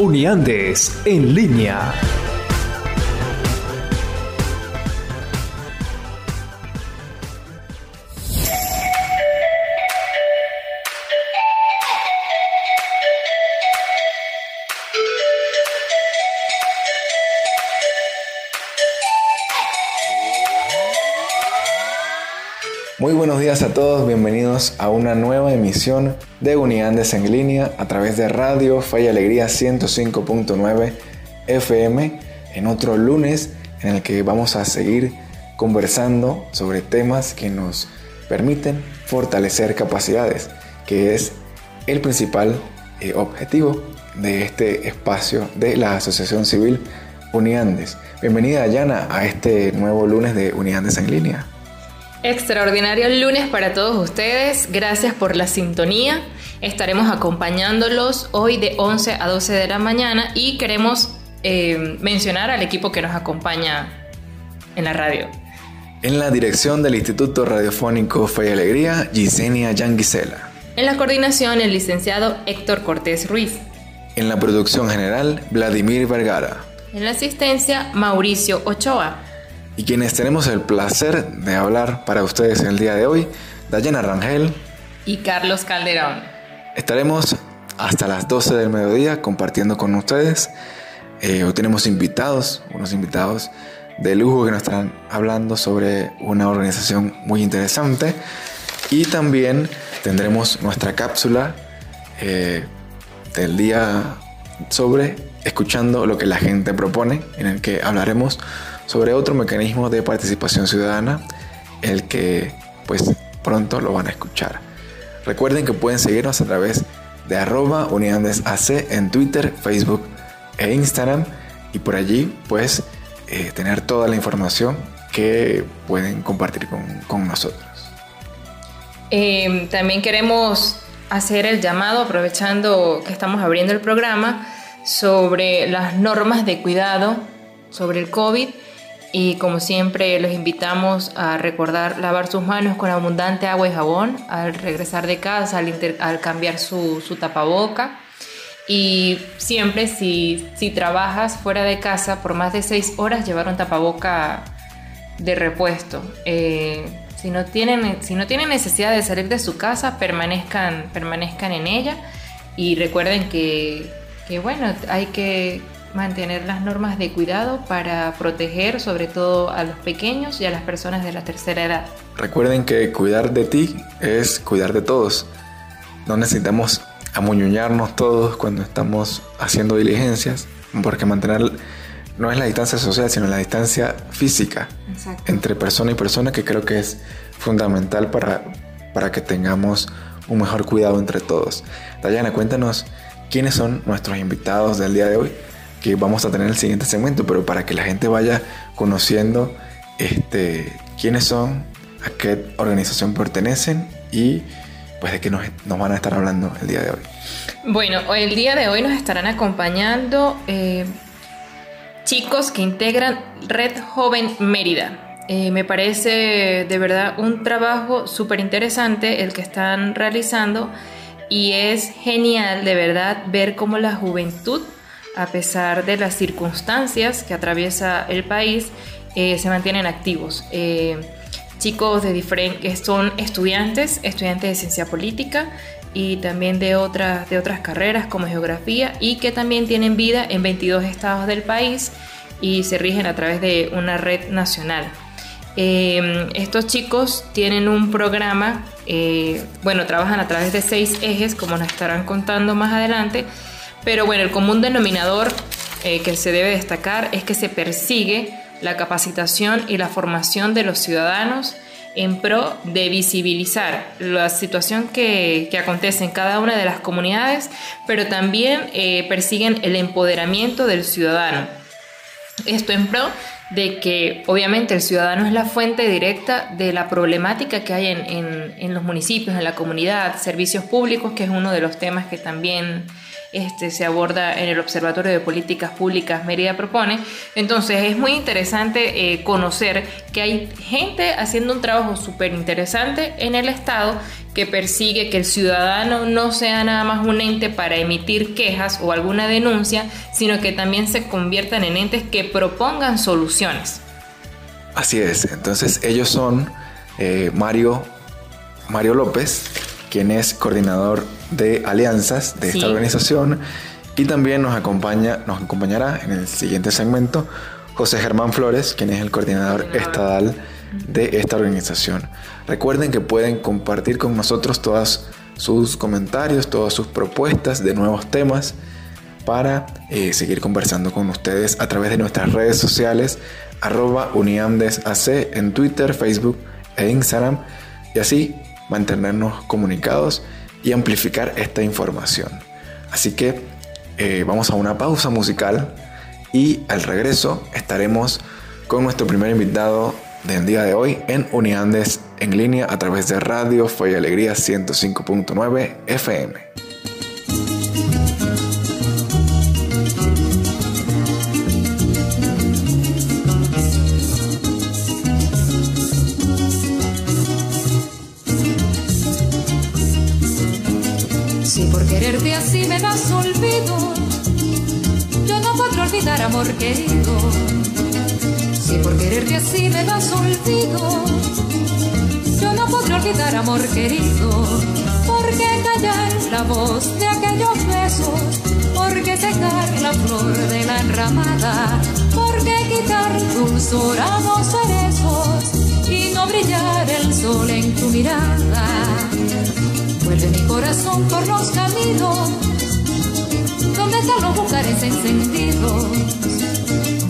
Uniandes en línea. Días a todos, bienvenidos a una nueva emisión de Uniandes en línea a través de Radio Fe Alegría 105.9 FM en otro lunes en el que vamos a seguir conversando sobre temas que nos permiten fortalecer capacidades, que es el principal eh, objetivo de este espacio de la Asociación Civil Uniandes. Bienvenida Yana a este nuevo lunes de Uniandes en línea. Extraordinario lunes para todos ustedes. Gracias por la sintonía. Estaremos acompañándolos hoy de 11 a 12 de la mañana y queremos eh, mencionar al equipo que nos acompaña en la radio. En la dirección del Instituto Radiofónico Fe y Alegría, Gisenia Yanguisela. En la coordinación, el licenciado Héctor Cortés Ruiz. En la producción general, Vladimir Vergara. En la asistencia, Mauricio Ochoa y quienes tenemos el placer de hablar para ustedes el día de hoy, Dayana Rangel y Carlos Calderón. Estaremos hasta las 12 del mediodía compartiendo con ustedes. Eh, hoy tenemos invitados, unos invitados de lujo que nos estarán hablando sobre una organización muy interesante y también tendremos nuestra cápsula eh, del día sobre escuchando lo que la gente propone, en el que hablaremos sobre otro mecanismo de participación ciudadana, el que pues pronto lo van a escuchar. Recuerden que pueden seguirnos a través de arroba unidandesac en Twitter, Facebook e Instagram y por allí pues eh, tener toda la información que pueden compartir con, nosotros. Em, también queremos hacer el llamado, aprovechando que estamos abriendo el programa, sobre las normas de cuidado sobre el COVID y como siempre los invitamos a recordar lavar sus manos con abundante agua y jabón al regresar de casa, al, cambiar su, tapaboca. Y siempre si, si trabajas fuera de casa por más de seis horas, llevar un tapaboca de repuesto. Eh, si, no tienen, si no tienen necesidad de salir de su casa, permanezcan, permanezcan en ella. Y recuerden que, que bueno, hay que mantener las normas de cuidado para proteger sobre todo a los pequeños y a las personas de la tercera edad. Recuerden que cuidar de ti es cuidar de todos. No necesitamos amuñuñarnos todos cuando estamos haciendo diligencias, porque mantener no es la distancia social, sino la distancia física entre persona y persona, que creo que es fundamental para, para que tengamos un mejor cuidado entre todos. Dayana, cuéntanos quiénes son nuestros invitados del día de hoy que vamos a tener en el siguiente segmento, pero para que la gente vaya conociendo este, quiénes son, a qué organización pertenecen y pues de qué nos, van a estar hablando el día de hoy. Bueno, el día de hoy nos estarán acompañando eh, chicos que integran Red Joven Mérida. Eh, me parece de verdad un trabajo súper interesante el que están realizando y es genial de verdad ver cómo la juventud a pesar de las circunstancias que atraviesa el país, eh, se mantienen activos. Eh, chicos de que son estudiantes, estudiantes de ciencia política y también de otras, de otras carreras como geografía y que también tienen vida en 22 estados del país y se rigen a través de una red nacional. Eh, estos chicos tienen un programa, bueno, trabajan a través de seis ejes, como nos estarán contando más adelante, pero bueno, el común denominador eh, que se debe destacar es que se persigue la capacitación y la formación de los ciudadanos en pro de visibilizar la situación que, acontece en cada una de las comunidades, pero también eh, persiguen el empoderamiento del ciudadano. Esto en pro de que obviamente el ciudadano es la fuente directa de la problemática que hay en, en los municipios, en la comunidad, servicios públicos, que es uno de los temas que también este, se aborda en el Observatorio de Políticas Públicas Mérida propone. Entonces es muy interesante eh, conocer que hay gente haciendo un trabajo súper interesante en el Estado que persigue que el ciudadano no sea nada más un ente para emitir quejas o alguna denuncia, sino que también se conviertan en entes que propongan soluciones. Así es, entonces ellos son eh, Mario, Mario López, quien es coordinador de alianzas de esta organización. Y también nos, acompaña, nos acompañará en el siguiente segmento José Germán Flores, quien es el coordinador estadal de esta organización. Recuerden que pueden compartir con nosotros todas sus comentarios, todas sus propuestas de nuevos temas para eh, seguir conversando con ustedes a través de nuestras redes sociales arroba uniamdesac en Twitter, Facebook e Instagram y así mantenernos comunicados y amplificar esta información. Así que eh, vamos a una pausa musical y al regreso estaremos con nuestro primer invitado del día de hoy en Uniandes en línea a través de Radio Fe y Alegría 105.9 FM. Si me das olvido, yo no podré olvidar amor querido. Si por quererte así me das olvido, yo no podré olvidar amor querido. ¿Por qué callar la voz de aquellos besos? ¿Por qué secar la flor de la enramada? ¿Por qué quitar dulzor a los cerezos y no brillar el sol en tu mirada? Vuelve mi corazón por los caminos donde están los bucares encendidos.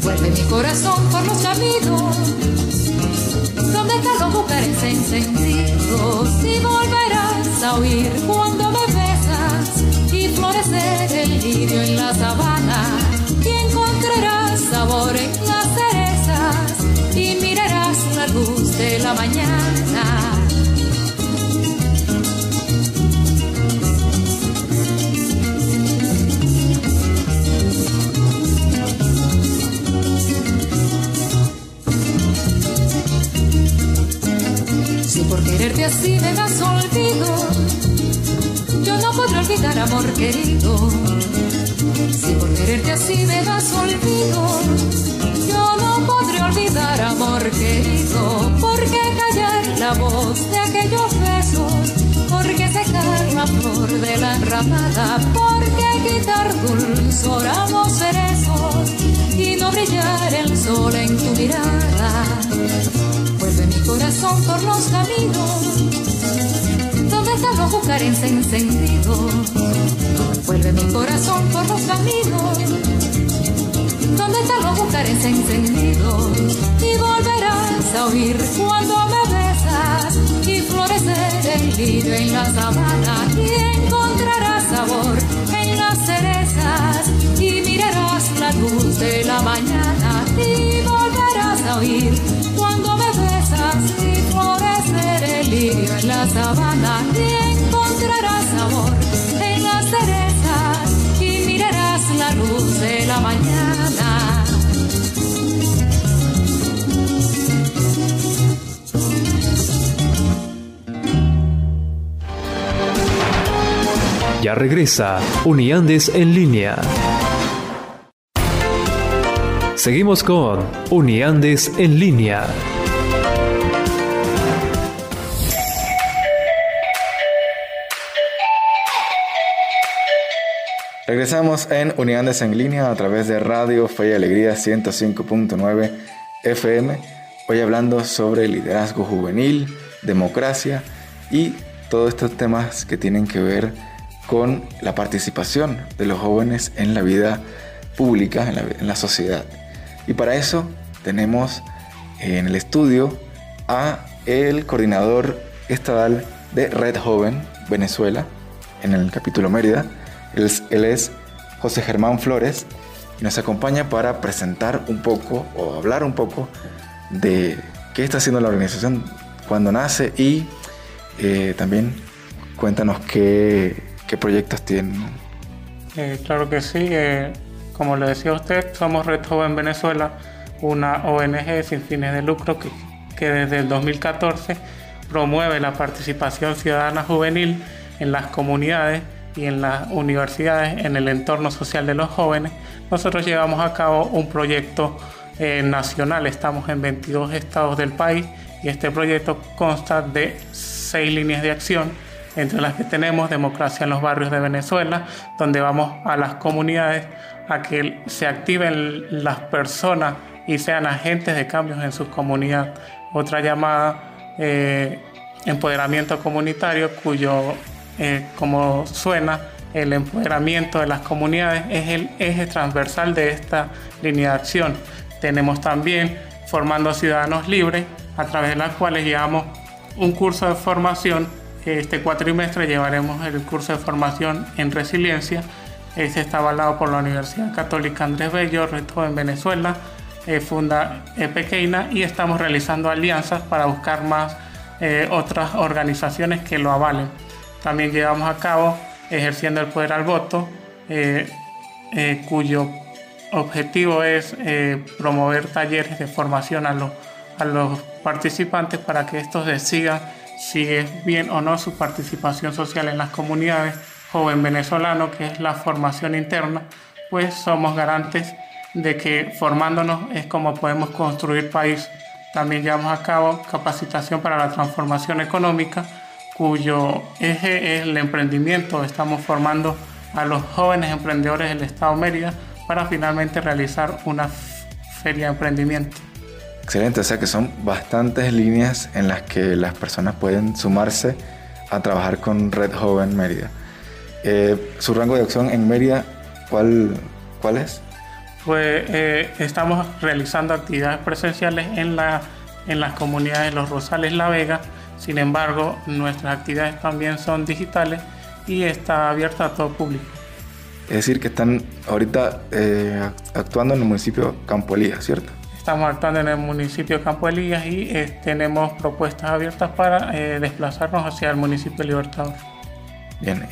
Vuelve mi corazón por los caminos donde están los bucares encendidos. Y volverás a oír cuando me besas y florecer el lirio en la sabana. Y encontrarás sabor en las cerezas y mirarás la luz de la mañana querido. Si por quererte así me das olvido, yo no podré olvidar amor querido. ¿Por qué callar la voz de aquellos besos? ¿Por qué secar la flor de la enramada? ¿Por qué quitar dulzor a los cerezos y no brillar el sol en tu mirada? Vuelve mi corazón por los caminos donde están los bucares encendidos. Vuelve mi corazón por los caminos donde están los bucares encendidos. Y volverás a oír cuando me besas y florecer el lirio en la sabana. Y encontrarás sabor en las cerezas y mirarás la luz de la mañana. Y volverás a oír la sabana y encontrarás sabor en las cerezas y mirarás la luz de la mañana. Ya regresa Uniandes en línea. Seguimos con Uniandes en línea. Regresamos en Unidades en línea a través de Radio Fe y Alegría 105.9 FM. Hoy hablando sobre liderazgo juvenil, democracia y todos estos temas que tienen que ver con la participación de los jóvenes en la vida pública, en la, en la sociedad. Y para eso tenemos en el estudio a el coordinador estatal de Red Joven Venezuela en el capítulo Mérida. Él, es José Germán Flores y nos acompaña para presentar un poco o hablar un poco de qué está haciendo la organización cuando nace y eh, también cuéntanos qué, qué proyectos tienen. Eh, claro que sí, eh, como le decía usted, somos Red Joven Venezuela, una ONG sin fines de lucro que, que desde el 2014 promueve la participación ciudadana juvenil en las comunidades y en las universidades, en el entorno social de los jóvenes, nosotros llevamos a cabo un proyecto eh, nacional. Estamos en 22 estados del país y este proyecto consta de seis líneas de acción, entre las que tenemos Democracia en los Barrios de Venezuela, donde vamos a las comunidades a que se activen las personas y sean agentes de cambios en sus comunidades. Otra llamada, eh, empoderamiento comunitario, cuyo eh, como suena, el empoderamiento de las comunidades es el eje transversal de esta línea de acción. Tenemos también Formando Ciudadanos Libres, a través de las cuales llevamos un curso de formación. Este cuatrimestre llevaremos el curso de formación en resiliencia. Este está avalado por la Universidad Católica Andrés Bello, resto en Venezuela, eh, funda Pequeña y estamos realizando alianzas para buscar más eh, otras organizaciones que lo avalen. También llevamos a cabo ejerciendo el poder al voto, eh, eh, cuyo objetivo es eh, promover talleres de formación a los, a los participantes para que estos decidan si es bien o no su participación social en las comunidades. Joven venezolano, que es la formación interna, pues somos garantes de que formándonos es como podemos construir país. También llevamos a cabo capacitación para la transformación económica cuyo eje es el emprendimiento. Estamos formando a los jóvenes emprendedores del Estado Mérida para finalmente realizar una feria de emprendimiento. Excelente, o sea que son bastantes líneas en las que las personas pueden sumarse a trabajar con Red Joven Mérida. Eh, ¿Su rango de acción en Mérida cuál, cuál es? Pues eh, estamos realizando actividades presenciales en, la, en las comunidades de Los Rosales, La Vega, sin embargo, nuestras actividades también son digitales y está abierta a todo público. Es decir, que están ahorita eh, actuando en el municipio Campo Elías, ¿cierto? Estamos actuando en el municipio Campo Elías y eh, tenemos propuestas abiertas para eh, desplazarnos hacia el municipio Libertador. Bien,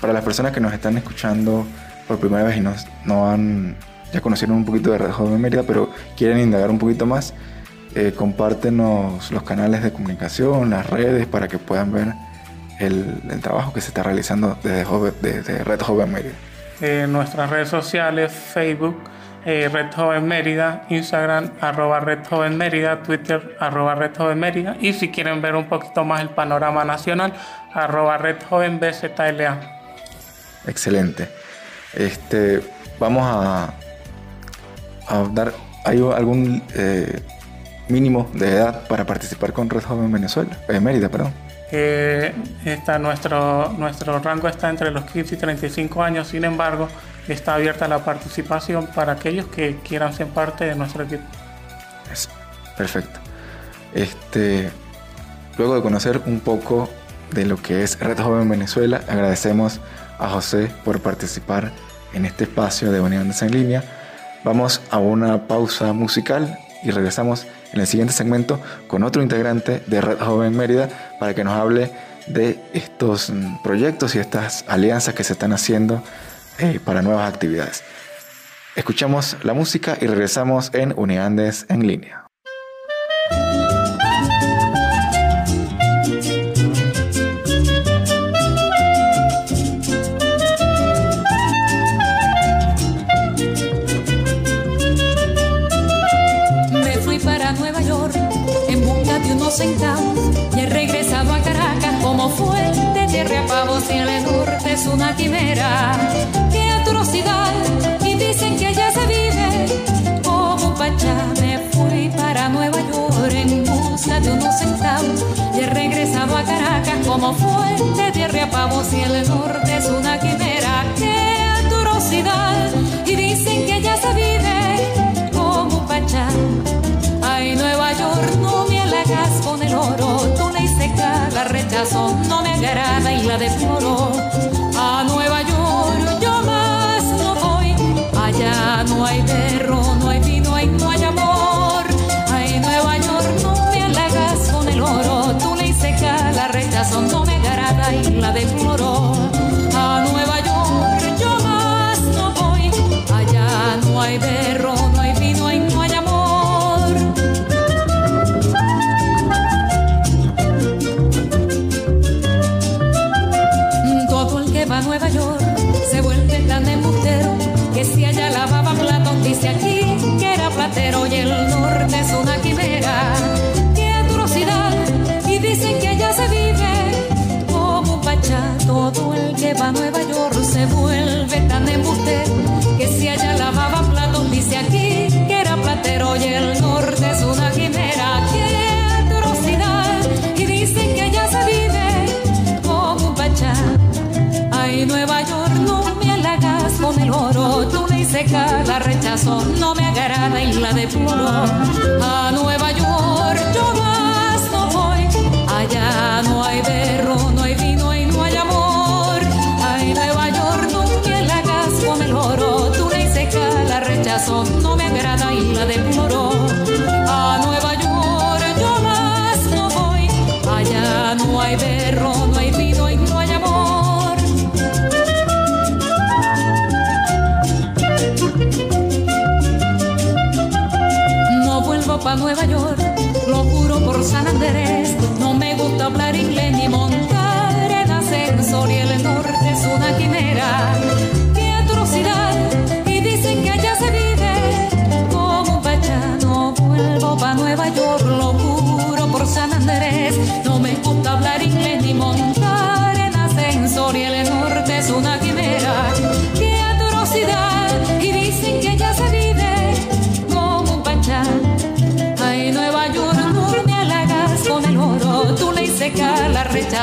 para las personas que nos están escuchando por primera vez y no, no han, ya conocieron un poquito de Red Joven Mérida, pero quieren indagar un poquito más, eh, compártenos los canales de comunicación, las redes, para que puedan ver el, trabajo que se está realizando desde, Red Joven Mérida. En nuestras redes sociales, Facebook, eh, Red Joven Mérida, Instagram, arroba Red Joven Mérida, Twitter, arroba Red Joven Mérida, y si quieren ver un poquito más el panorama nacional, arroba Red Joven BZLA. Excelente. Este, vamos a, a dar, ¿hay algún... Eh, mínimo de edad para participar con Red Joven Venezuela, en Mérida, perdón? Eh, está nuestro, nuestro rango está entre los 15 y 35 años, sin embargo, está abierta la participación para aquellos que quieran ser parte de nuestro equipo. perfecto. Este, luego de conocer un poco de lo que es Red Joven Venezuela, agradecemos a José por participar en este espacio de Unidades en línea. Vamos a una pausa musical y regresamos en el siguiente segmento con otro integrante de Red Joven Mérida para que nos hable de estos mm, proyectos y estas alianzas que se están haciendo eh, para nuevas actividades. Escuchamos la música y regresamos en Uniandes en línea. Y he regresado a Caracas como fuente de repavos y el norte es una quimera. ¡Qué atrocidad! Y dicen que allá se vive como pachá. Me fui para Nueva York en busca de unos centavos y he regresado a Caracas como fuente de repavos y el norte es una quimera. ignoro, no le hice cara, rechazo, no me agrada y la deploro. A Nueva York yo más no voy, allá no hay perro, no hay vino no hay amor. Ay, Nueva York no me halagas con el oro, tú le hice cara, rechazo, no me agrada y la deploro. A Nueva York yo más no voy, allá no hay perro. Nueva York se vuelve tan embustero que si allá lavaba platos dice aquí que era platero y el norte es una quimera. ¡Qué atrocidad! Y dicen que allá se vive como un pachá. Todo el que va a Nueva York se vuelve la no me agrada y la deploro. A Nueva York yo más no voy, allá no hay berro, no hay vino y no hay amor. Ay, Nueva York, no me halagas con el oro, tú le seca la rechazo, no me agrada y la deploro. A Nueva York yo más no voy, allá no hay berro, no hay pa' Nueva York, lo juro por San Andrés.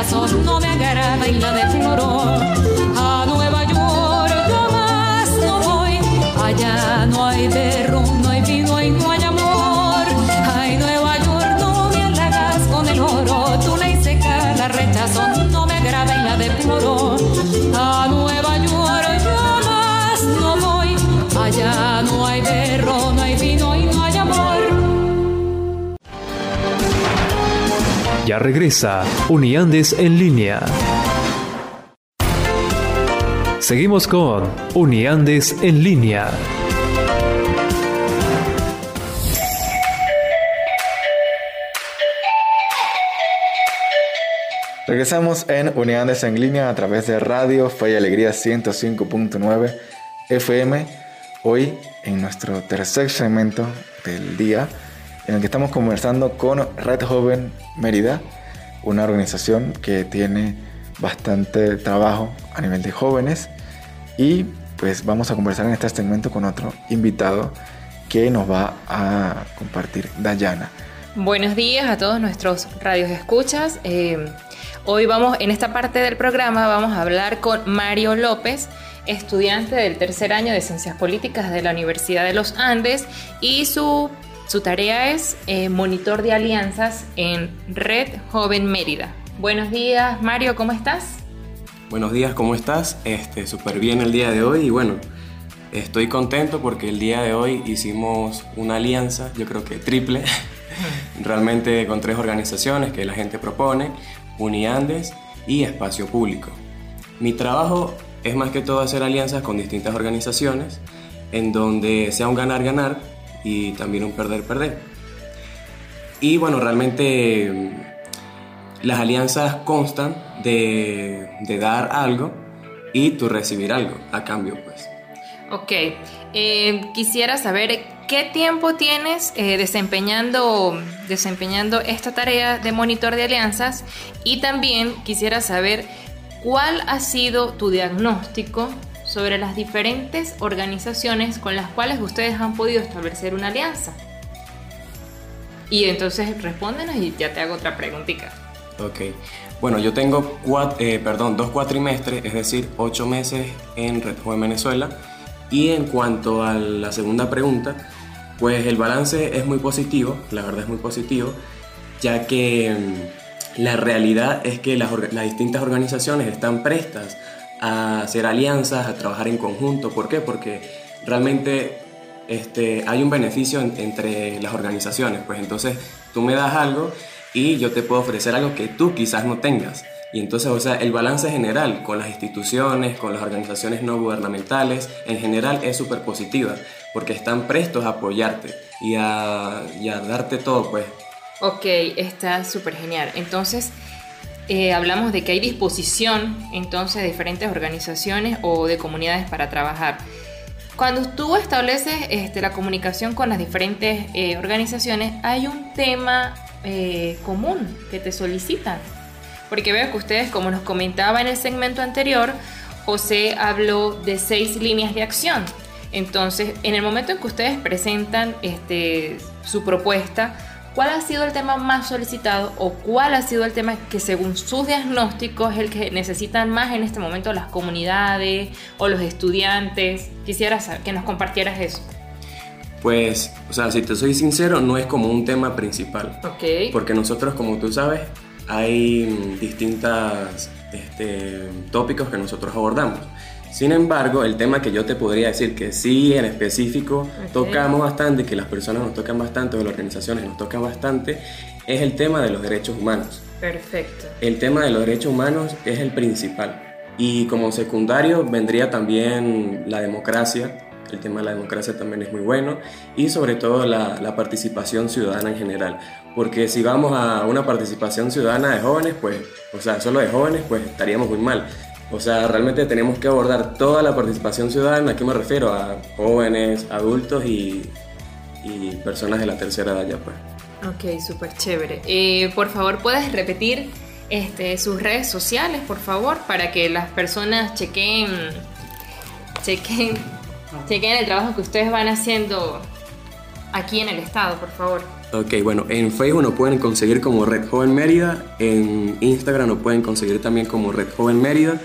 Rechazo, no me agrada y la deploro. Ya regresa Uniandes en línea. Seguimos con Uniandes en línea. Regresamos en Unidades en línea a través de Radio Fe y Alegría 105.9 FM. Hoy en nuestro tercer segmento del día, en el que estamos conversando con Red Joven Mérida, una organización que tiene bastante trabajo a nivel de jóvenes. Y pues vamos a conversar en este segmento con otro invitado que nos va a compartir Dayana. Buenos días a todos nuestros radios escuchas. Eh, hoy vamos, en esta parte del programa, vamos a hablar con Mario López, estudiante del tercer año de Ciencias Políticas de la Universidad de los Andes y su, su tarea es eh, monitor de alianzas en Red Joven Mérida. Buenos días, Mario, ¿cómo estás? Buenos días, ¿cómo estás? Este, súper bien el día de hoy y bueno, estoy contento porque el día de hoy hicimos una alianza, yo creo que triple, realmente con tres organizaciones que la gente propone, Uniandes y Espacio Público. Mi trabajo es más que todo hacer alianzas con distintas organizaciones en donde sea un ganar-ganar y también un perder-perder. Y bueno, realmente mm, las alianzas constan de, de dar algo y tú recibir algo a cambio, pues. Ok, eh, quisiera saber qué tiempo tienes eh, desempeñando, desempeñando esta tarea de monitor de alianzas y también quisiera saber cuál ha sido tu diagnóstico sobre las diferentes organizaciones con las cuales ustedes han podido establecer una alianza. Y entonces respóndenos y ya te hago otra preguntita. Ok. Bueno, yo tengo cuat- eh, perdón, dos cuatrimestres, es decir, ocho meses en Red Joven Venezuela. Y en cuanto a la segunda pregunta, pues el balance es muy positivo, la verdad es muy positivo, ya que mm, la realidad es que las, las distintas organizaciones están prestas a hacer alianzas, a trabajar en conjunto. ¿Por qué? Porque realmente este, hay un beneficio entre las organizaciones. Pues entonces tú me das algo y yo te puedo ofrecer algo que tú quizás no tengas. Y entonces, o sea, el balance general con las instituciones, con las organizaciones no gubernamentales, en general es súper positiva, porque están prestos a apoyarte y a, darte todo, pues. Ok, está súper genial. Entonces, eh, hablamos de que hay disposición, entonces, de diferentes organizaciones o de comunidades para trabajar. Cuando tú estableces este, la comunicación con las diferentes eh, organizaciones, hay un tema eh, común que te solicitan. Porque veo que ustedes, como nos comentaba en el segmento anterior, José habló de seis líneas de acción. Entonces, en el momento en que ustedes presentan este, su propuesta, ¿cuál ha sido el tema más solicitado o cuál ha sido el tema que según sus diagnósticos es el que necesitan más en este momento las comunidades o los estudiantes? Quisiera saber, que nos compartieras eso. Pues, o sea, si te soy sincero, no es como un tema principal. Ok. Porque nosotros, como tú sabes, hay distintos este, tópicos que nosotros abordamos. Sin embargo, el tema que yo te podría decir que sí en específico tocamos bastante, que las personas nos tocan bastante, o las organizaciones nos tocan bastante, es el tema de los derechos humanos. Perfecto. El tema de los derechos humanos es el principal. Y como secundario vendría también la democracia, el tema de la democracia también es muy bueno, y sobre todo la, la participación ciudadana en general porque si vamos a una participación ciudadana de jóvenes, pues, o sea, solo de jóvenes, pues estaríamos muy mal. O sea, realmente tenemos que abordar toda la participación ciudadana, ¿a qué me refiero? A jóvenes, adultos y, y personas de la tercera edad ya, pues. Ok, súper chévere. Eh, por favor, ¿puedes repetir este, sus redes sociales, por favor, para que las personas chequen, chequen, chequen el trabajo que ustedes van haciendo aquí en el estado, por favor? Ok, bueno, en Facebook nos pueden conseguir como Red Joven Mérida, en Instagram nos pueden conseguir también como Red Joven Mérida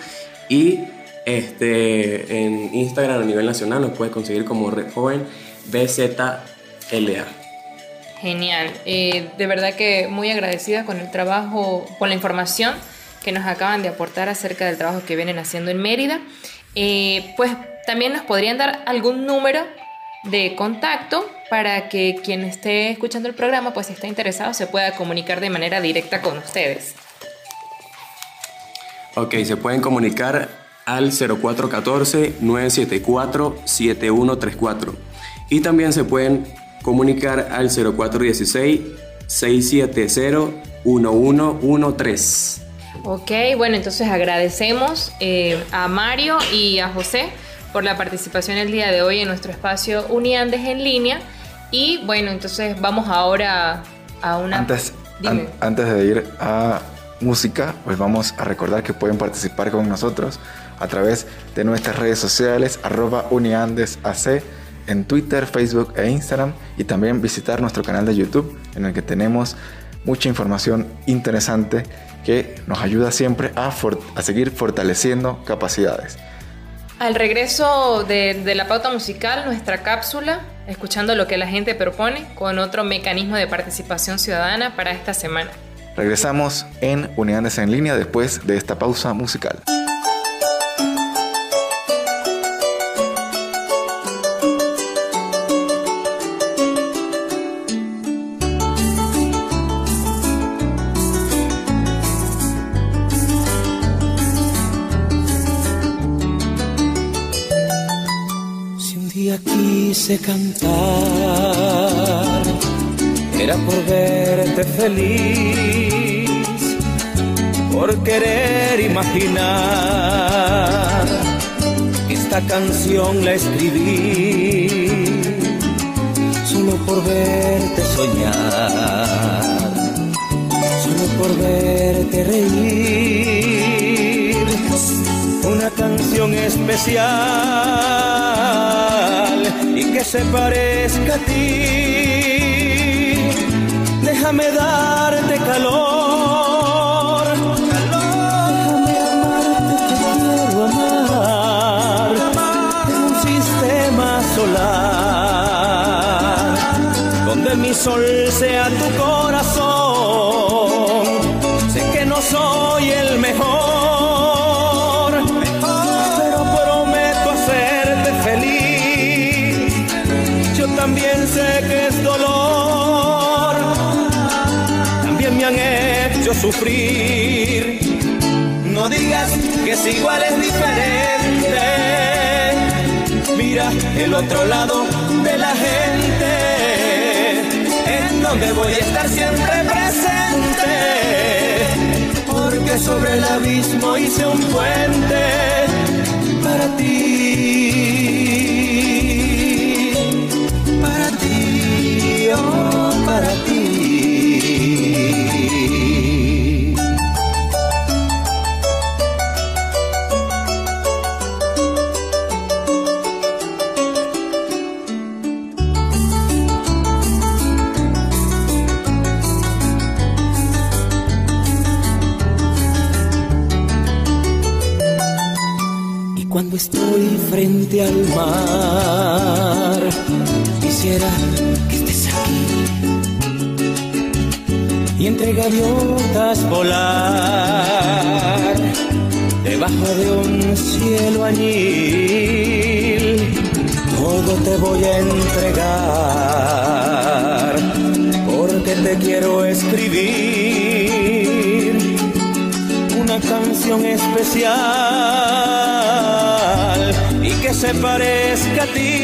y este, en Instagram a nivel nacional nos pueden conseguir como Red Joven BZLA. Genial, eh, de verdad que muy agradecida con el trabajo, con la información que nos acaban de aportar acerca del trabajo que vienen haciendo en Mérida. Eh, pues también nos podrían dar algún número de contacto para que quien esté escuchando el programa, pues si está interesado, se pueda comunicar de manera directa con ustedes. Ok, se pueden comunicar al 0414-974-7134 y también se pueden comunicar al 0416-670-1113. Ok, bueno, entonces agradecemos eh, a Mario y a José por la participación el día de hoy en nuestro espacio Uniandes en línea. Y bueno, entonces vamos ahora a una... Antes, antes de ir a música, pues vamos a recordar que pueden participar con nosotros a través de nuestras redes sociales, arroba uniandesac, en Twitter, Facebook e Instagram, y también visitar nuestro canal de YouTube, en el que tenemos mucha información interesante que nos ayuda siempre a, a seguir fortaleciendo capacidades. Al regreso de, la pauta musical, nuestra cápsula, escuchando lo que la gente propone con otro mecanismo de participación ciudadana para esta semana. Regresamos en Unidades en línea después de esta pausa musical. cantar era por verte feliz, por querer imaginar. Esta canción la escribí solo por verte soñar, solo por verte reír. Una canción especial y que se parezca a ti. Déjame darte calor. sol sea tu corazón. Sé que no soy el mejor, pero prometo hacerte feliz. Yo también sé que es dolor, también me han hecho sufrir. No digas que es igual, es diferente. Mira el otro lado de la gente donde voy a estar siempre presente. Porque sobre el abismo hice un puente para ti, estoy frente al mar, quisiera que estés aquí y entre gaviotas volar debajo de un cielo añil. Todo te voy a entregar porque te quiero escribir una canción especial se parezca a ti.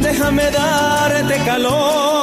Déjame darte calor,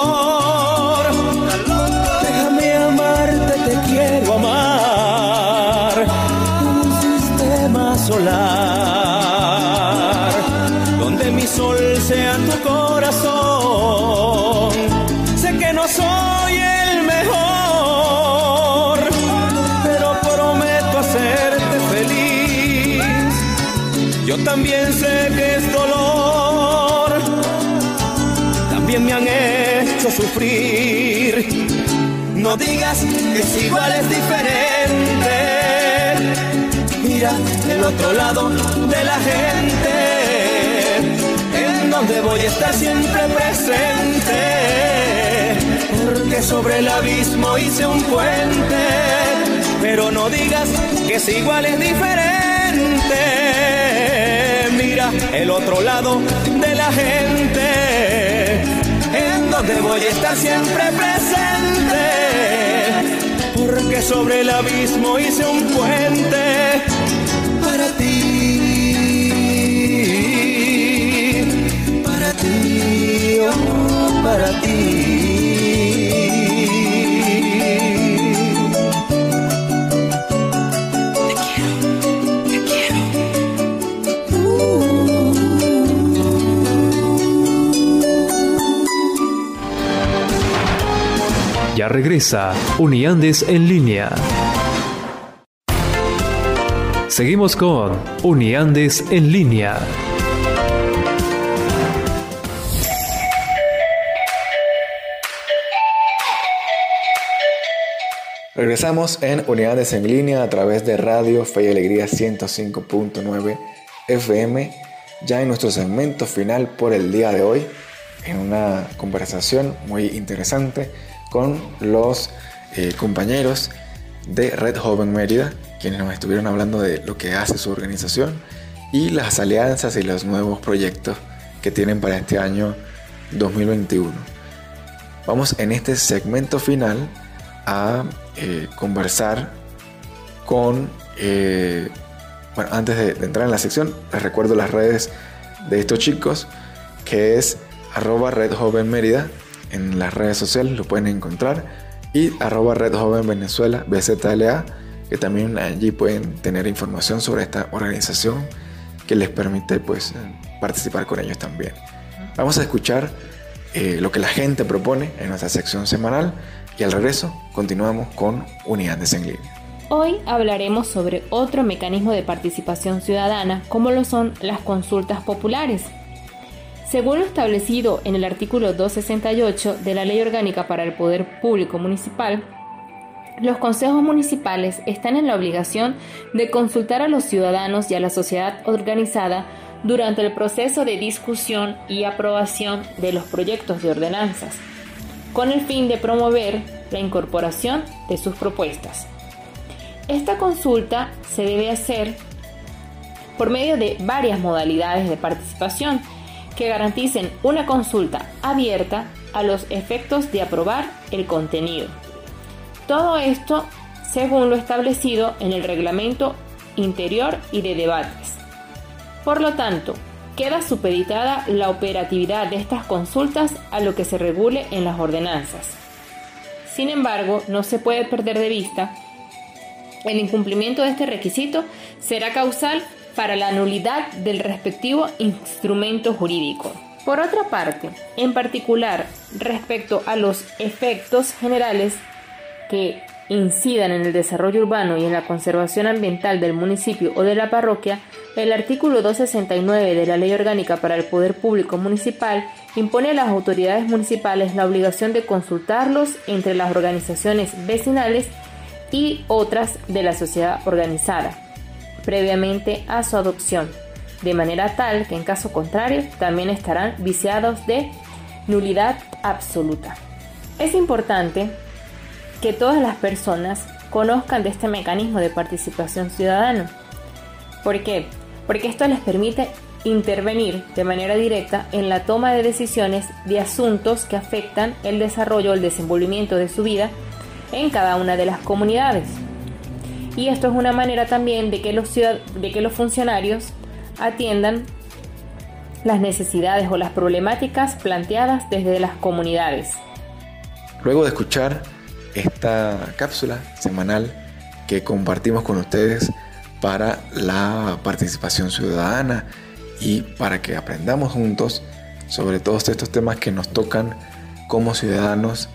No digas que es igual, es diferente. Mira el otro lado de la gente, en donde voy a estar siempre presente. Porque sobre el abismo hice un puente, pero no digas que es igual, es diferente. Mira el otro lado de la gente, en donde voy a estar siempre presente. Porque sobre el abismo hice un puente para ti, para ti, oh, para ti. Regresa Uniandes en línea. Seguimos con Uniandes en línea. Regresamos en Unidades en línea a través de Radio Fe y Alegría 105.9 FM, ya en nuestro segmento final por el día de hoy, en una conversación muy interesante con los eh, compañeros de Red Joven Mérida, quienes nos estuvieron hablando de lo que hace su organización y las alianzas y los nuevos proyectos que tienen para este año 2021. Vamos en este segmento final a eh, conversar con... eh, bueno, antes de, entrar en la sección, les recuerdo las redes de estos chicos, que es arroba Red Joven en las redes sociales, lo pueden encontrar, y arroba Red Joven Venezuela, BZLA, que también allí pueden tener información sobre esta organización que les permite pues participar con ellos también. Vamos a escuchar eh, lo que la gente propone en nuestra sección semanal y al regreso continuamos con Unidades en línea. Hoy hablaremos sobre otro mecanismo de participación ciudadana, como lo son las consultas populares. Según lo establecido en el artículo 268 de la Ley Orgánica para el Poder Público Municipal, los consejos municipales están en la obligación de consultar a los ciudadanos y a la sociedad organizada durante el proceso de discusión y aprobación de los proyectos de ordenanzas, con el fin de promover la incorporación de sus propuestas. Esta consulta se debe hacer por medio de varias modalidades de participación que garanticen una consulta abierta a los efectos de aprobar el contenido. Todo esto según lo establecido en el reglamento interior y de debates. Por lo tanto, queda supeditada la operatividad de estas consultas a lo que se regule en las ordenanzas. Sin embargo, no se puede perder de vista el incumplimiento de este requisito será causal para la nulidad del respectivo instrumento jurídico. Por otra parte, en particular respecto a los efectos generales que incidan en el desarrollo urbano y en la conservación ambiental del municipio o de la parroquia, el artículo 269 de la Ley Orgánica para el Poder Público Municipal impone a las autoridades municipales la obligación de consultarlos entre las organizaciones vecinales y otras de la sociedad organizada, previamente a su adopción, de manera tal que en caso contrario también estarán viciados de nulidad absoluta. Es importante que todas las personas conozcan de este mecanismo de participación ciudadana. ¿Por qué? Porque esto les permite intervenir de manera directa en la toma de decisiones de asuntos que afectan el desarrollo o el desenvolvimiento de su vida en cada una de las comunidades. Y esto es una manera también de que los, de que los funcionarios atiendan las necesidades o las problemáticas planteadas desde las comunidades. Luego de escuchar esta cápsula semanal que compartimos con ustedes para la participación ciudadana y para que aprendamos juntos sobre todos estos temas que nos tocan como ciudadanos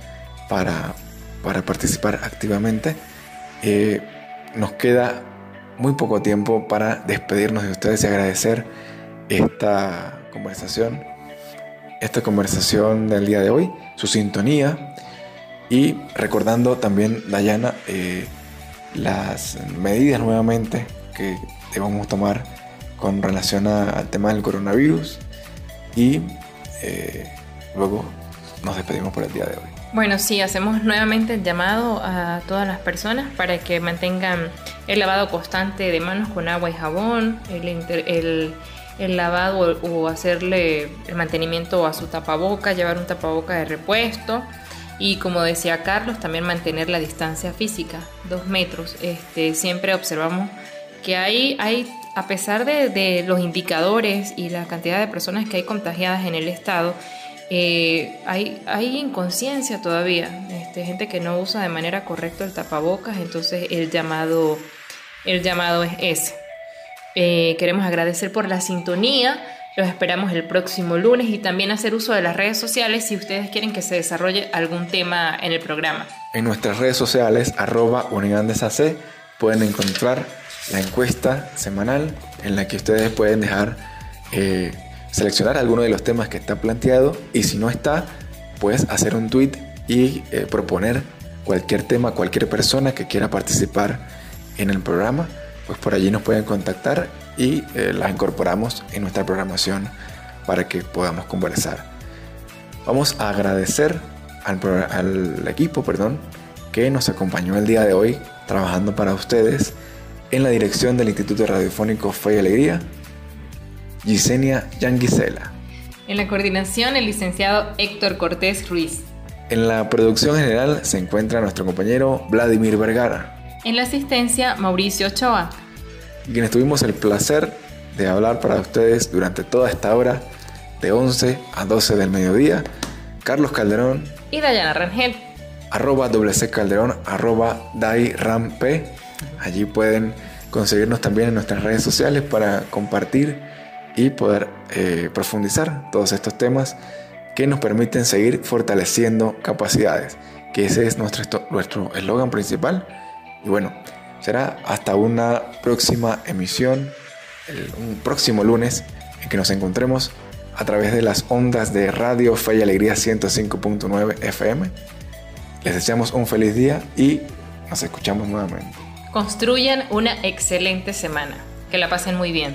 para, para participar activamente. Eh, nos queda muy poco tiempo para despedirnos de ustedes y agradecer esta conversación, esta conversación del día de hoy, su sintonía y recordando también, Dayana, eh, las medidas nuevamente que debemos tomar con relación al tema del coronavirus y eh, luego nos despedimos por el día de hoy. Bueno, sí, hacemos nuevamente el llamado a todas las personas para que mantengan el lavado constante de manos con agua y jabón, el, el, lavado o, hacerle el mantenimiento a su tapaboca, llevar un tapaboca de repuesto y como decía Carlos, también mantener la distancia física, dos metros. Este, siempre observamos que hay, hay a pesar de, de los indicadores y la cantidad de personas que hay contagiadas en el estado, eh, hay, hay inconsciencia todavía, este, gente que no usa de manera correcta el tapabocas, entonces el llamado, el llamado es ese. Eh, queremos agradecer por la sintonía, los esperamos el próximo lunes y también hacer uso de las redes sociales si ustedes quieren que se desarrolle algún tema en el programa. En nuestras redes sociales, arroba AC, pueden encontrar la encuesta semanal en la que ustedes pueden dejar... Eh, seleccionar alguno de los temas que está planteado y si no está, pues hacer un tweet y eh, proponer cualquier tema, cualquier persona que quiera participar en el programa, pues por allí nos pueden contactar y eh, las incorporamos en nuestra programación para que podamos conversar. Vamos a agradecer al, al equipo perdón, que nos acompañó el día de hoy trabajando para ustedes en la dirección del Instituto Radiofónico Fe y Alegría, Gisenia Yanguisela. En la coordinación, el licenciado Héctor Cortés Ruiz. En la producción general se encuentra nuestro compañero Vladimir Vergara. En la asistencia, Mauricio Ochoa. quienes tuvimos el placer de hablar para ustedes durante toda esta hora, de 11 a 12 del mediodía, Carlos Calderón y Dayana Rangel. Arroba WC Calderón, arroba. Allí pueden conseguirnos también en nuestras redes sociales para compartir y poder eh, profundizar todos estos temas que nos permiten seguir fortaleciendo capacidades, que ese es nuestro nuestro eslogan principal. Y bueno, será hasta una próxima emisión, un próximo lunes, en que nos encontremos a través de las ondas de Radio Fe y Alegría 105.9 FM. Les deseamos un feliz día y nos escuchamos nuevamente. Construyan una excelente semana. Que la pasen muy bien.